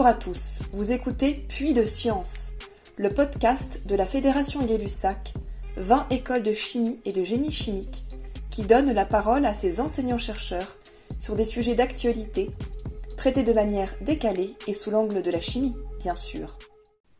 Bonjour à tous, vous écoutez Puits de Science, le podcast de la Fédération Gay-Lussac, 20 écoles de chimie et de génie chimique, qui donne la parole à ses enseignants-chercheurs sur des sujets d'actualité, traités de manière décalée et sous l'angle de la chimie, bien sûr.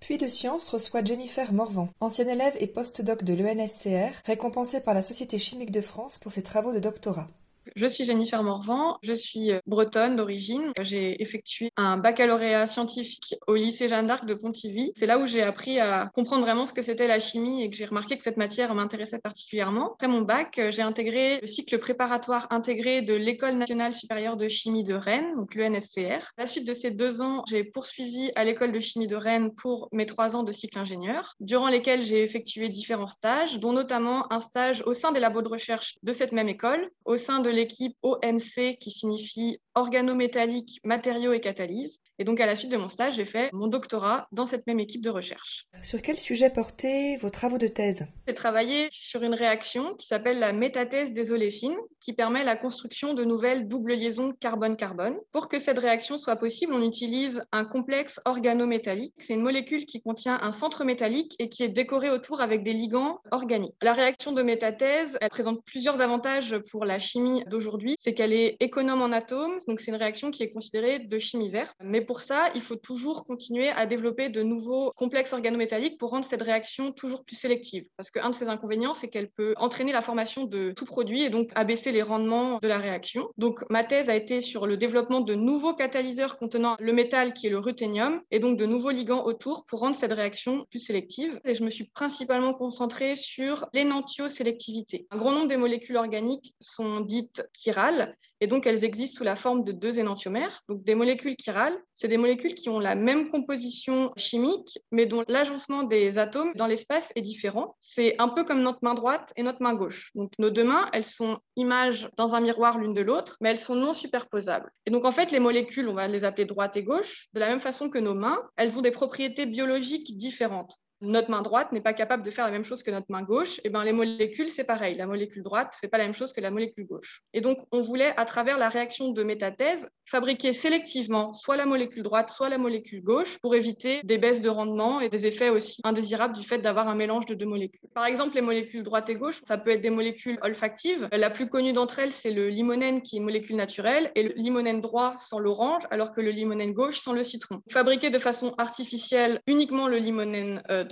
Puits de Science reçoit Jennifer Morvan, ancienne élève et post-doc de l'ENSCR, récompensée par la Société chimique de France pour ses travaux de doctorat. Je suis Jennifer Morvan, je suis euh, bretonne d'origine. J'ai effectué un baccalauréat scientifique au lycée Jeanne d'Arc de Pontivy. C'est là où j'ai appris à comprendre vraiment ce que c'était la chimie et que j'ai remarqué que cette matière m'intéressait particulièrement. Après mon bac, euh, j'ai intégré le cycle préparatoire intégré de l'École nationale supérieure de chimie de Rennes, donc l'ENSCR. À la suite de ces deux ans, j'ai poursuivi à l'École de chimie de Rennes pour mes trois ans de cycle ingénieur, durant lesquels j'ai effectué différents stages, dont notamment un stage au sein des labos de recherche de cette même école, au sein de l'équipe OMC qui signifie organométallique, matériaux et catalyse. Et donc à la suite de mon stage, j'ai fait mon doctorat dans cette même équipe de recherche. Sur quel sujet portaient vos travaux de thèse? J'ai travaillé sur une réaction qui s'appelle la métathèse des oléfines, qui permet la construction de nouvelles doubles liaisons carbone-carbone. Pour que cette réaction soit possible, on utilise un complexe organométallique. C'est une molécule qui contient un centre métallique et qui est décoré autour avec des ligands organiques. La réaction de métathèse, elle présente plusieurs avantages pour la chimie d'aujourd'hui. C'est qu'elle est économe en atomes, donc c'est une réaction qui est considérée de chimie verte. Mais pour ça, il faut toujours continuer à développer de nouveaux complexes organométalliques pour rendre cette réaction toujours plus sélective. Parce qu'un de ses inconvénients, c'est qu'elle peut entraîner la formation de tout produit et donc abaisser les rendements de la réaction. Donc ma thèse a été sur le développement de nouveaux catalyseurs contenant le métal qui est le ruthénium et donc de nouveaux ligands autour pour rendre cette réaction plus sélective. Et je me suis principalement concentrée sur l'énantiosélectivité. Un grand nombre des molécules organiques sont dites chirales et donc elles existent sous la forme de deux énantiomères. Donc des molécules chirales, c'est des molécules qui ont la même composition chimique, mais dont l'agencement des atomes dans l'espace est différent. C'est un peu comme notre main droite et notre main gauche. Donc nos deux mains, elles sont images dans un miroir l'une de l'autre, mais elles sont non superposables. Et donc en fait, les molécules, on va les appeler droite et gauche, de la même façon que nos mains, elles ont des propriétés biologiques différentes notre main droite n'est pas capable de faire la même chose que notre main gauche, et eh ben les molécules, c'est pareil. La molécule droite ne fait pas la même chose que la molécule gauche. Et donc, on voulait, à travers la réaction de métathèse, fabriquer sélectivement soit la molécule droite, soit la molécule gauche, pour éviter des baisses de rendement et des effets aussi indésirables du fait d'avoir un mélange de deux molécules. Par exemple, les molécules droite et gauche, ça peut être des molécules olfactives. La plus connue d'entre elles, c'est le limonène, qui est une molécule naturelle, et le limonène droit sans l'orange, alors que le limonène gauche sans le citron. Fabriquer de façon artificielle uniquement le limonène euh,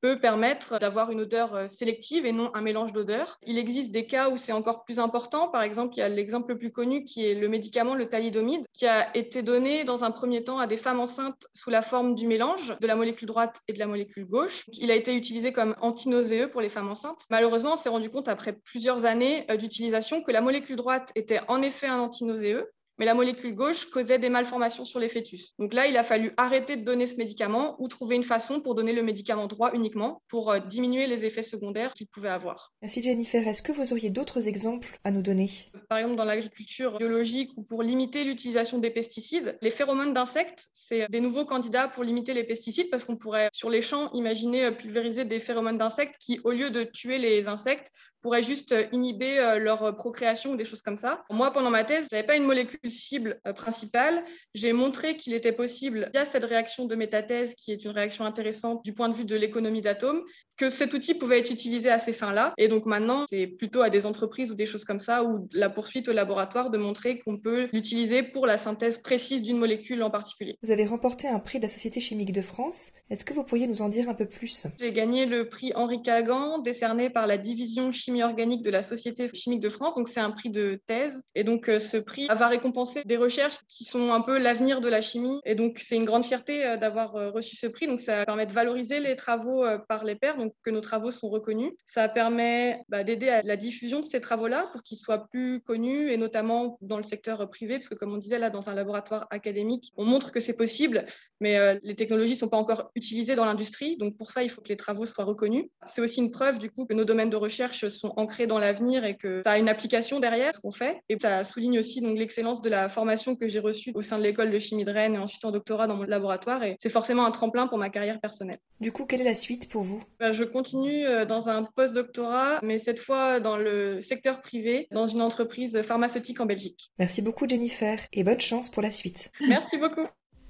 peut permettre d'avoir une odeur euh, sélective et non un mélange d'odeurs. Il existe des cas où c'est encore plus important. Par exemple, il y a l'exemple le plus connu qui est le médicament, le thalidomide, qui a été donné dans un premier temps à des femmes enceintes sous la forme du mélange de la molécule droite et de la molécule gauche. Il a été utilisé comme antinauséeux pour les femmes enceintes. Malheureusement, on s'est rendu compte après plusieurs années euh, d'utilisation que la molécule droite était en effet un antinauséeux, mais la molécule gauche causait des malformations sur les fœtus. Donc là, il a fallu arrêter de donner ce médicament ou trouver une façon pour donner le médicament droit uniquement pour euh, diminuer les effets secondaires qu'il pouvait avoir. Merci Jennifer. Est-ce que vous auriez d'autres exemples à nous donner? Par exemple, dans l'agriculture biologique ou pour limiter l'utilisation des pesticides, les phéromones d'insectes, c'est des nouveaux candidats pour limiter les pesticides parce qu'on pourrait sur les champs imaginer euh, pulvériser des phéromones d'insectes qui, au lieu de tuer les insectes, pourraient juste euh, inhiber leur procréation ou des choses comme ça. Moi, pendant ma thèse, je n'avais pas une molécule cible euh, principale. J'ai montré qu'il était possible, via cette réaction de métathèse, qui est une réaction intéressante du point de vue de l'économie d'atomes, que cet outil pouvait être utilisé à ces fins-là. Et donc maintenant, c'est plutôt à des entreprises ou des choses comme ça, ou la poursuite au laboratoire de montrer qu'on peut l'utiliser pour la synthèse précise d'une molécule en particulier. Vous avez remporté un prix de la Société chimique de France. Est-ce que vous pourriez nous en dire un peu plus? J'ai gagné le prix Henri Cagan, décerné par la division chimie organique de la Société chimique de France. Donc c'est un prix de thèse. Et donc euh, ce prix va récompenser des recherches qui sont un peu l'avenir de la chimie. Et donc c'est une grande fierté euh, d'avoir euh, reçu ce prix. Donc ça permet de valoriser les travaux par les pairs que nos travaux sont reconnus. Ça permet bah, d'aider à la diffusion de ces travaux-là pour qu'ils soient plus connus et notamment dans le secteur privé, parce que comme on disait là, dans un laboratoire académique, on montre que c'est possible, mais euh, les technologies ne sont pas encore utilisées dans l'industrie. Donc pour ça, il faut que les travaux soient reconnus. C'est aussi une preuve du coup que nos domaines de recherche sont ancrés dans l'avenir et que ça a une application derrière ce qu'on fait. Et ça souligne aussi donc l'excellence de la formation que j'ai reçue au sein de l'école de chimie de Rennes et ensuite en doctorat dans mon laboratoire. Et c'est forcément un tremplin pour ma carrière personnelle. Du coup, quelle est la suite pour vous? Bah, Je continue euh, dans un post-doctorat, mais cette fois dans le secteur privé, dans une entreprise pharmaceutique en Belgique. Merci beaucoup Jennifer et bonne chance pour la suite. Merci beaucoup.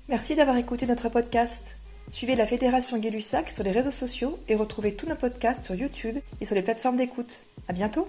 Merci d'avoir écouté notre podcast. Suivez la Fédération Gay-Lussac sur les réseaux sociaux et retrouvez tous nos podcasts sur YouTube et sur les plateformes d'écoute. À bientôt!